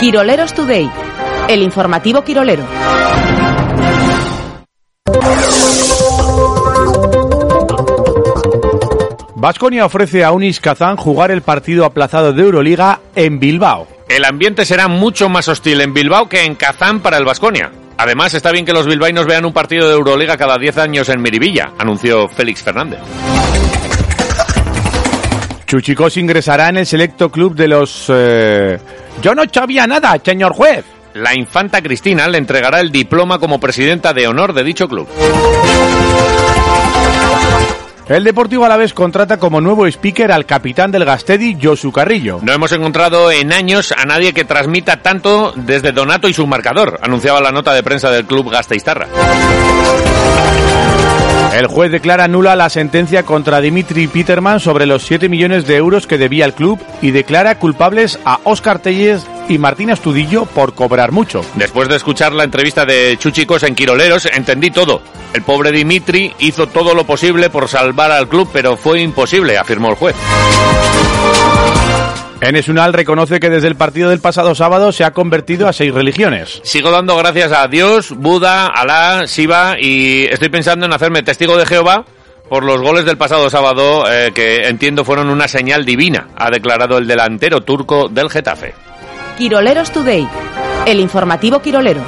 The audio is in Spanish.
Quiroleros Today, el informativo Quirolero. Vasconia ofrece a Unis Kazán jugar el partido aplazado de Euroliga en Bilbao. El ambiente será mucho más hostil en Bilbao que en Kazán para el Vasconia. Además, está bien que los bilbaínos vean un partido de Euroliga cada 10 años en Miribilla, anunció Félix Fernández. Chuchicos ingresará en el selecto club de los... eh, Yo no sabía nada, señor juez. La infanta Cristina le entregará el diploma como presidenta de honor de dicho club. El Deportivo Alavés contrata como nuevo speaker al capitán del Gastedi, Josu Carrillo. No hemos encontrado en años a nadie que transmita tanto desde Donato y su marcador, anunciaba la nota de prensa del club Gasteiztarra. El juez declara nula la sentencia contra Dimitri Peterman sobre los 7 millones de euros que debía el club y declara culpables a Óscar Telles y Martín Astudillo por cobrar mucho. Después de escuchar la entrevista de Chuchicos en Quiroleros, entendí todo. El pobre Dimitri hizo todo lo posible por salvar al club, pero fue imposible, afirmó el juez. Enes Unal reconoce que desde el partido del pasado sábado se ha convertido a seis religiones. Sigo dando gracias a Dios, Buda, Alá, Shiva y estoy pensando en hacerme testigo de Jehová por los goles del pasado sábado eh, que entiendo fueron una señal divina, ha declarado el delantero turco del Getafe. Quiroleros Today, el informativo Quirolero.